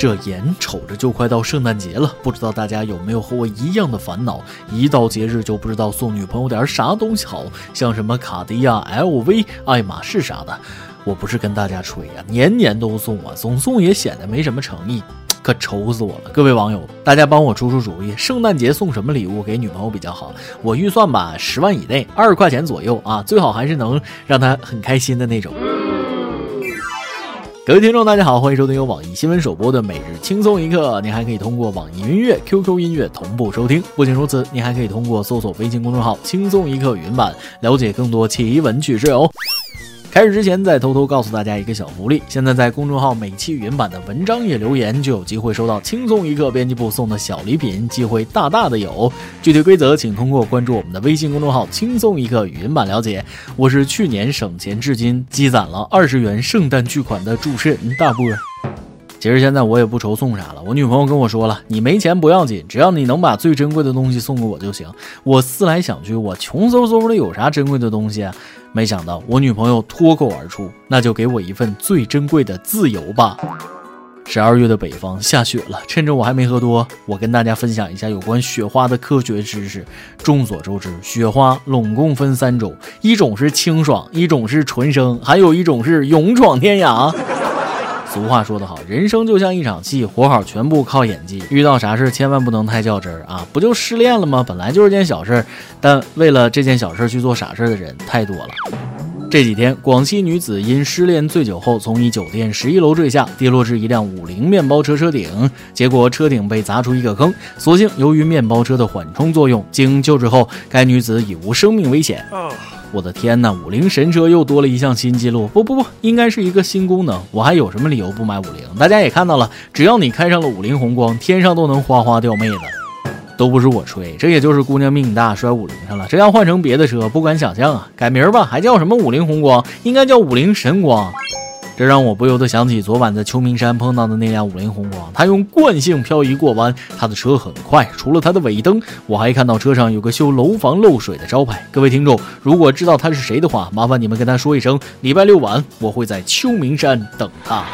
这眼瞅着就快到圣诞节了，不知道大家有没有和我一样的烦恼？一到节日就不知道送女朋友点啥东西好，像什么卡地亚、LV、爱马仕啥的。我不是跟大家吹呀，年年都送啊，总送也显得没什么诚意，可愁死我了。各位网友，大家帮我出出主意，圣诞节送什么礼物给女朋友比较好？我预算吧，十万以内，二十块钱左右啊，最好还是能让她很开心的那种。各位听众，大家好，欢迎收听由网易新闻首播的每日轻松一刻。您还可以通过网易云音乐、QQ 音乐同步收听。不仅如此，您还可以通过搜索微信公众号“轻松一刻”云版了解更多奇闻趣事哦。开始之前，再偷偷告诉大家一个小福利：现在在公众号每期语音版的文章页留言，就有机会收到轻松一刻编辑部送的小礼品，机会大大的有。具体规则请通过关注我们的微信公众号“轻松一刻”语音版了解。我是去年省钱至今积攒了二十元圣诞巨款的主持人大波。其实现在我也不愁送啥了，我女朋友跟我说了，你没钱不要紧，只要你能把最珍贵的东西送给我就行。我思来想去，我穷嗖嗖的有啥珍贵的东西啊？没想到我女朋友脱口而出，那就给我一份最珍贵的自由吧。十二月的北方下雪了，趁着我还没喝多，我跟大家分享一下有关雪花的科学知识。众所周知，雪花拢共分三种，一种是清爽，一种是纯生，还有一种是勇闯天涯。俗话说得好，人生就像一场戏，活好全部靠演技。遇到啥事千万不能太较真儿啊！不就失恋了吗？本来就是件小事儿，但为了这件小事去做傻事儿的人太多了。这几天，广西女子因失恋醉酒后从一酒店十一楼坠下，跌落至一辆五菱面包车车顶，结果车顶被砸出一个坑。所幸由于面包车的缓冲作用，经救治后，该女子已无生命危险。我的天呐，五菱神车又多了一项新记录！不不不，应该是一个新功能。我还有什么理由不买五菱？大家也看到了，只要你开上了五菱宏光，天上都能哗哗掉妹子。都不是我吹，这也就是姑娘命大摔五菱上了。这要换成别的车，不敢想象啊！改名吧，还叫什么五菱宏光？应该叫五菱神光。这让我不由得想起昨晚在秋名山碰到的那辆五菱宏光，它用惯性漂移过弯，它的车很快。除了它的尾灯，我还看到车上有个修楼房漏水的招牌。各位听众，如果知道他是谁的话，麻烦你们跟他说一声，礼拜六晚我会在秋名山等他。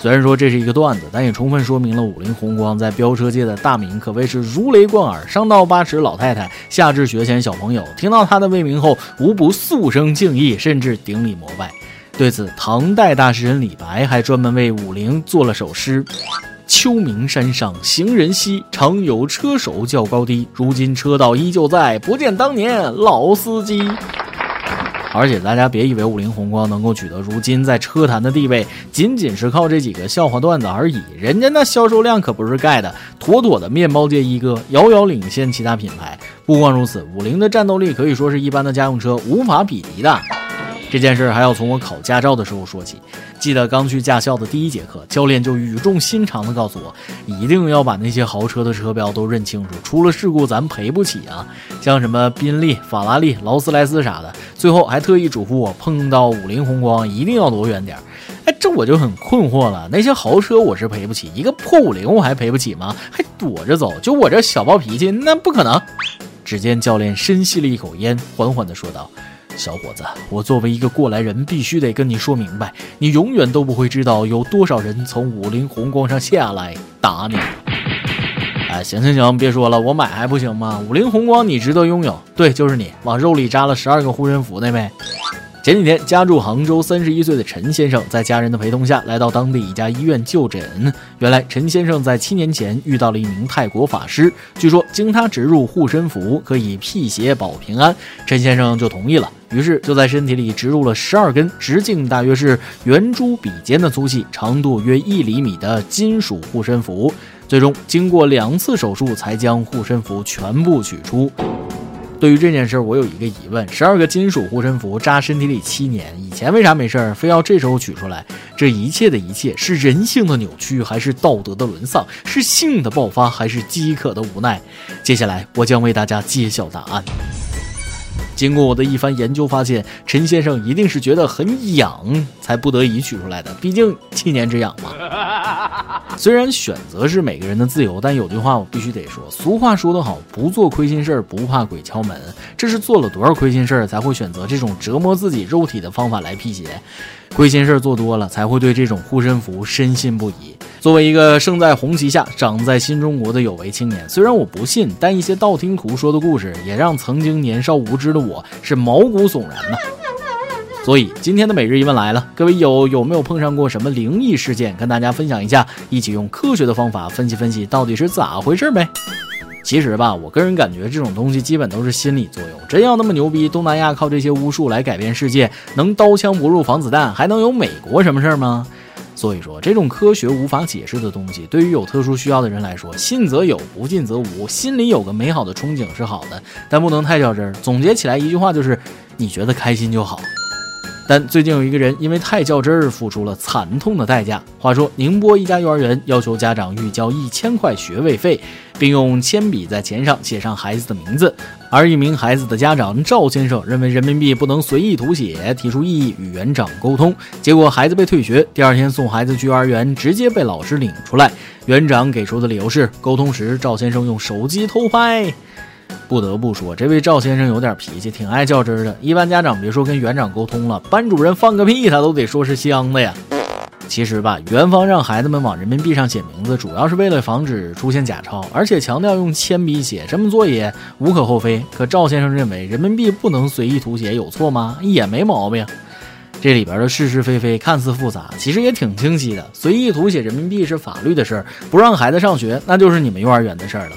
虽然说这是一个段子，但也充分说明了五菱宏光在飙车界的大名可谓是如雷贯耳。上到八尺老太太，下至学前小朋友，听到他的威名后，无不肃声敬意，甚至顶礼膜拜。对此，唐代大诗人李白还专门为武陵做了首诗：“秋名山上行人稀，常有车手较高低。如今车道依旧在，不见当年老司机。”而且大家别以为五菱宏光能够取得如今在车坛的地位，仅仅是靠这几个笑话段子而已。人家那销售量可不是盖的，妥妥的面包界一哥，遥遥领先其他品牌。不光如此，五菱的战斗力可以说是一般的家用车无法匹敌的。这件事还要从我考驾照的时候说起。记得刚去驾校的第一节课，教练就语重心长地告诉我，一定要把那些豪车的车标都认清楚，出了事故咱赔不起啊。像什么宾利、法拉利、劳斯莱斯啥的。最后还特意嘱咐我，碰到五菱宏光一定要躲远点。哎，这我就很困惑了。那些豪车我是赔不起，一个破五菱我还赔不起吗？还躲着走？就我这小暴脾气，那不可能。只见教练深吸了一口烟，缓缓地说道。小伙子，我作为一个过来人，必须得跟你说明白，你永远都不会知道有多少人从五菱宏光上下来打你。哎，行行行，别说了，我买还不行吗？五菱宏光你值得拥有，对，就是你，往肉里扎了十二个护身符那位。前几天，家住杭州三十一岁的陈先生，在家人的陪同下来到当地一家医院就诊。原来，陈先生在七年前遇到了一名泰国法师，据说经他植入护身符可以辟邪保平安，陈先生就同意了。于是就在身体里植入了十二根直径大约是圆珠笔尖的粗细、长度约一厘米的金属护身符，最终经过两次手术才将护身符全部取出。对于这件事，我有一个疑问：十二个金属护身符扎身体里七年，以前为啥没事儿，非要这时候取出来？这一切的一切，是人性的扭曲，还是道德的沦丧？是性的爆发，还是饥渴的无奈？接下来，我将为大家揭晓答案。经过我的一番研究，发现陈先生一定是觉得很痒，才不得已取出来的。毕竟七年之痒嘛。虽然选择是每个人的自由，但有句话我必须得说。俗话说得好，不做亏心事儿，不怕鬼敲门。这是做了多少亏心事儿，才会选择这种折磨自己肉体的方法来辟邪？亏心事儿做多了，才会对这种护身符深信不疑。作为一个生在红旗下、长在新中国的有为青年，虽然我不信，但一些道听途说的故事也让曾经年少无知的我是毛骨悚然呢。所以今天的每日一问来了，各位友有没有碰上过什么灵异事件？跟大家分享一下，一起用科学的方法分析分析到底是咋回事呗。其实吧，我个人感觉这种东西基本都是心理作用。真要那么牛逼，东南亚靠这些巫术来改变世界，能刀枪不入防子弹，还能有美国什么事儿吗？所以说，这种科学无法解释的东西，对于有特殊需要的人来说，信则有，不信则无。心里有个美好的憧憬是好的，但不能太较真儿。总结起来一句话就是：你觉得开心就好。但最近有一个人因为太较真儿，付出了惨痛的代价。话说，宁波一家幼儿园要求家长预交一千块学位费，并用铅笔在钱上写上孩子的名字。而一名孩子的家长赵先生认为人民币不能随意涂写，提出异议与园长沟通，结果孩子被退学。第二天送孩子去幼儿园，直接被老师领出来。园长给出的理由是，沟通时赵先生用手机偷拍。不得不说，这位赵先生有点脾气，挺爱较真的。一般家长别说跟园长沟通了，班主任放个屁他都得说是香的呀。其实吧，园方让孩子们往人民币上写名字，主要是为了防止出现假钞，而且强调用铅笔写，这么做也无可厚非。可赵先生认为人民币不能随意涂写，有错吗？也没毛病。这里边的是是非非看似复杂，其实也挺清晰的。随意涂写人民币是法律的事儿，不让孩子上学，那就是你们幼儿园的事儿了。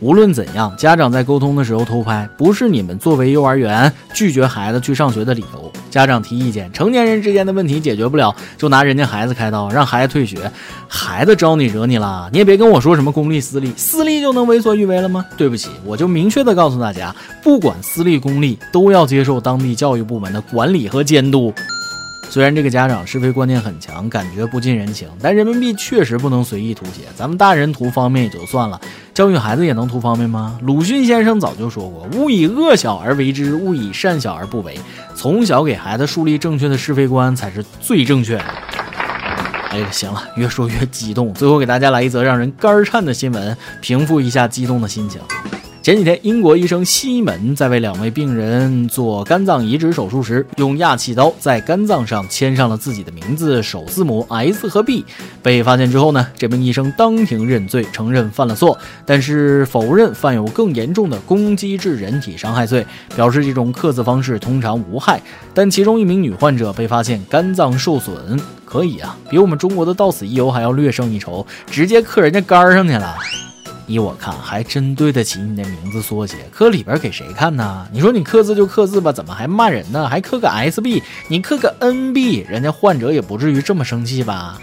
无论怎样，家长在沟通的时候偷拍，不是你们作为幼儿园拒绝孩子去上学的理由。家长提意见，成年人之间的问题解决不了，就拿人家孩子开刀，让孩子退学。孩子招你惹你了？你也别跟我说什么公立私立，私立就能为所欲为了吗？对不起，我就明确的告诉大家，不管私立公立，都要接受当地教育部门的管理和监督。虽然这个家长是非观念很强，感觉不近人情，但人民币确实不能随意涂写。咱们大人图方便也就算了，教育孩子也能图方便吗？鲁迅先生早就说过：“勿以恶小而为之，勿以善小而不为。”从小给孩子树立正确的是非观才是最正确的。哎呀，行了，越说越激动，最后给大家来一则让人肝颤的新闻，平复一下激动的心情。前几天，英国医生西门在为两位病人做肝脏移植手术时，用氩气刀在肝脏上签上了自己的名字首字母 S 和 B。被发现之后呢，这名医生当庭认罪，承认犯了错，但是否认犯有更严重的攻击致人体伤害罪，表示这种刻字方式通常无害。但其中一名女患者被发现肝脏受损，可以啊，比我们中国的到此一游还要略胜一筹，直接刻人家肝上去了。依我看，还真对得起你的名字缩写，刻里边给谁看呢？你说你刻字就刻字吧，怎么还骂人呢？还刻个 SB，你刻个 NB，人家患者也不至于这么生气吧？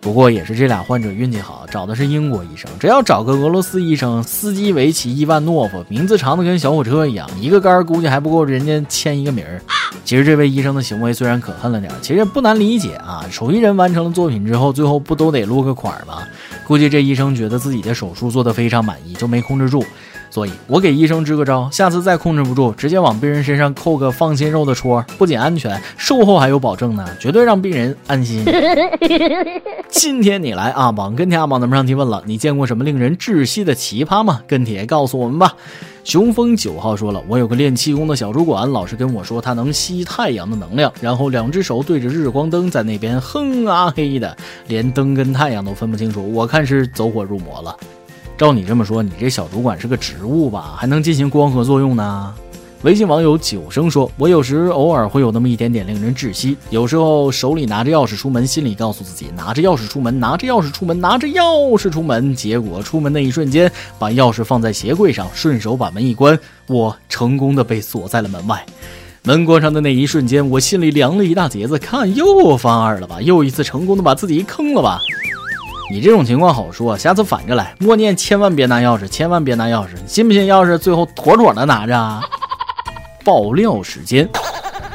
不过也是这俩患者运气好，找的是英国医生。这要找个俄罗斯医生，斯基维奇伊万诺夫，名字长的跟小火车一样，一个杆儿估计还不够人家签一个名儿。其实这位医生的行为虽然可恨了点，其实也不难理解啊。手艺人完成了作品之后，最后不都得落个款吗？估计这医生觉得自己的手术做得非常满意，就没控制住。所以我给医生支个招，下次再控制不住，直接往病人身上扣个放心肉的戳，不仅安全，售后还有保证呢，绝对让病人安心。今天你来啊，网跟帖阿榜咱们上提问了，你见过什么令人窒息的奇葩吗？跟帖告诉我们吧。雄风九号说了，我有个练气功的小主管，老是跟我说他能吸太阳的能量，然后两只手对着日光灯在那边哼啊嘿的，连灯跟太阳都分不清楚，我看是走火入魔了。照你这么说，你这小主管是个植物吧？还能进行光合作用呢？微信网友九生说：“我有时偶尔会有那么一点点令人窒息，有时候手里拿着钥匙出门，心里告诉自己拿着钥匙出门，拿着钥匙出门，拿着钥匙出门。结果出门那一瞬间，把钥匙放在鞋柜上，顺手把门一关，我成功的被锁在了门外。门关上的那一瞬间，我心里凉了一大截子。看又犯二了吧？又一次成功的把自己坑了吧？”你这种情况好说，下次反着来，默念千万别拿钥匙，千万别拿钥匙，信不信钥匙最后妥妥的拿着？爆料时间，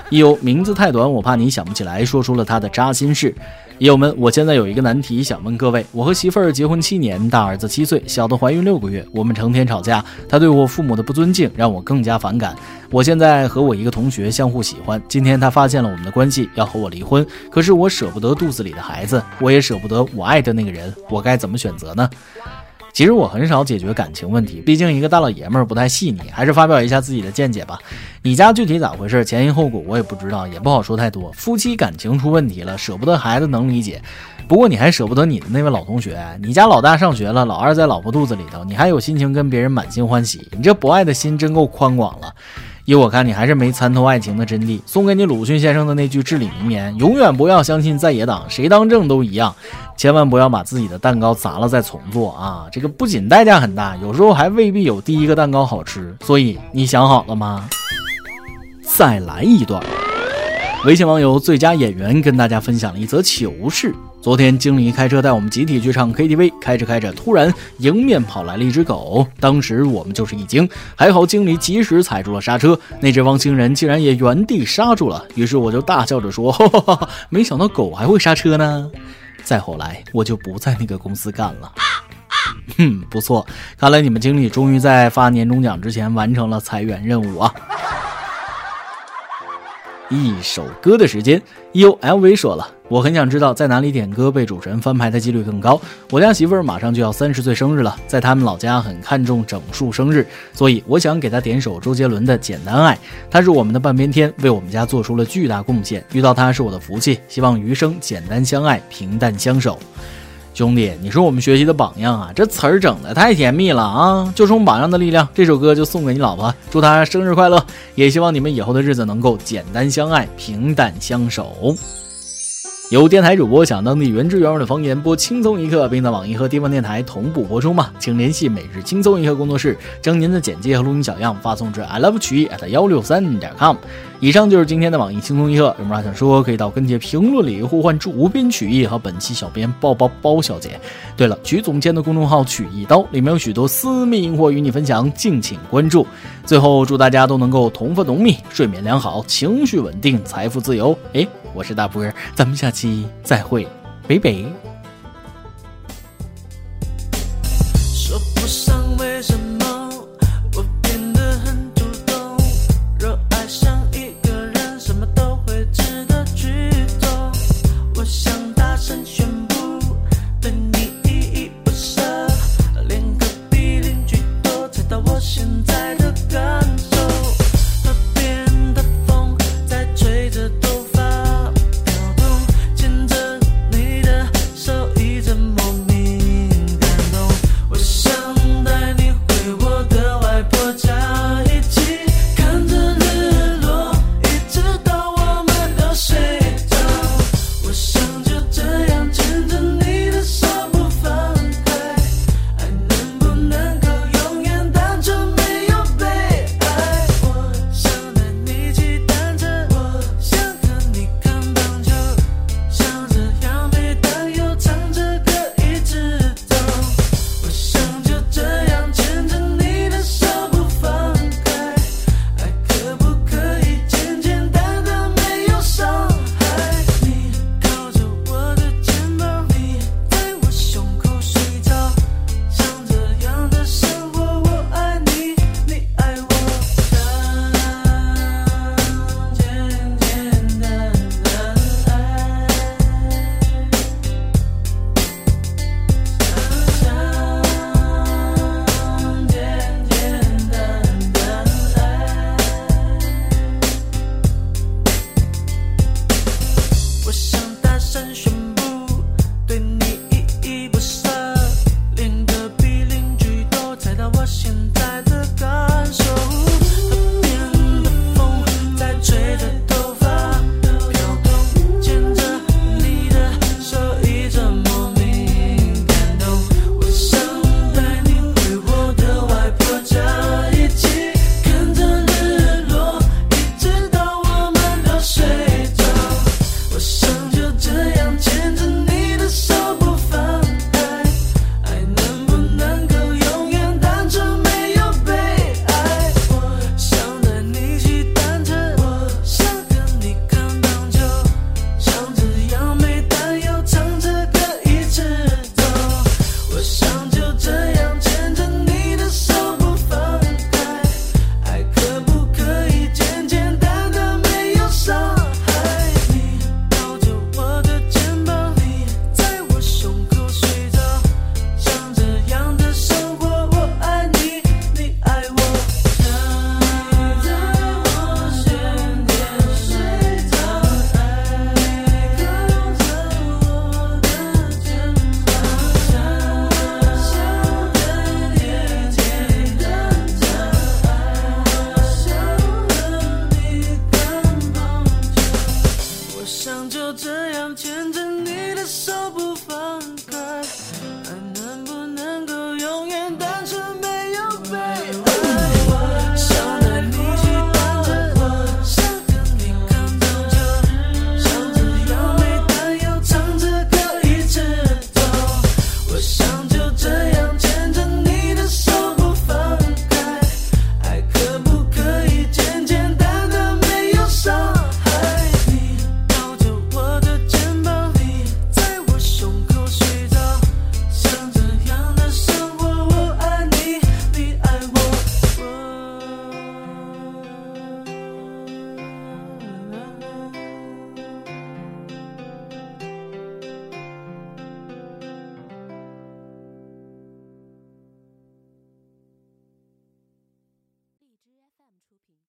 有名字太短，我怕你想不起来，说出了他的扎心事。友们，我现在有一个难题想问各位：我和媳妇儿结婚七年，大儿子七岁，小的怀孕六个月，我们成天吵架，他对我父母的不尊敬让我更加反感。我现在和我一个同学相互喜欢，今天他发现了我们的关系，要和我离婚，可是我舍不得肚子里的孩子，我也舍不得我爱的那个人，我该怎么选择呢？其实我很少解决感情问题，毕竟一个大老爷们儿不太细腻，还是发表一下自己的见解吧。你家具体咋回事，前因后果我也不知道，也不好说太多。夫妻感情出问题了，舍不得孩子能理解，不过你还舍不得你的那位老同学。你家老大上学了，老二在老婆肚子里头，你还有心情跟别人满心欢喜？你这博爱的心真够宽广了。依我看，你还是没参透爱情的真谛。送给你鲁迅先生的那句至理名言：永远不要相信在野党，谁当政都一样。千万不要把自己的蛋糕砸了再重做啊！这个不仅代价很大，有时候还未必有第一个蛋糕好吃。所以你想好了吗？再来一段。微信网友最佳演员跟大家分享了一则糗事。昨天经理开车带我们集体去唱 KTV，开着开着，突然迎面跑来了一只狗，当时我们就是一惊，还好经理及时踩住了刹车，那只汪星人竟然也原地刹住了，于是我就大笑着说：“ 哈哈哈没想到狗还会刹车呢。”再后来我就不在那个公司干了。哼，不错，看来你们经理终于在发年终奖之前完成了裁员任务啊。一首歌的时间 eulv 说了，我很想知道在哪里点歌被主持人翻牌的几率更高。我家媳妇儿马上就要三十岁生日了，在他们老家很看重整数生日，所以我想给她点首周杰伦的《简单爱》。他是我们的半边天，为我们家做出了巨大贡献，遇到他是我的福气。希望余生简单相爱，平淡相守。兄弟，你是我们学习的榜样啊！这词儿整的太甜蜜了啊！就冲榜样的力量，这首歌就送给你老婆，祝她生日快乐！也希望你们以后的日子能够简单相爱，平淡相守。有电台主播想当地原汁原味的方言播轻松一刻，并在网易和地方电台同步播出吗？请联系每日轻松一刻工作室，将您的简介和录音小样发送至 i love 曲艺 at 幺六三点 com。以上就是今天的网易轻松一刻，有话想说可以到跟帖评论里呼唤主编曲艺和本期小编包包包小姐。对了，曲总监的公众号曲一刀里面有许多私密硬货与你分享，敬请关注。最后祝大家都能够同发浓密，睡眠良好，情绪稳定，财富自由。哎。我是大波儿，咱们下期再会，北北。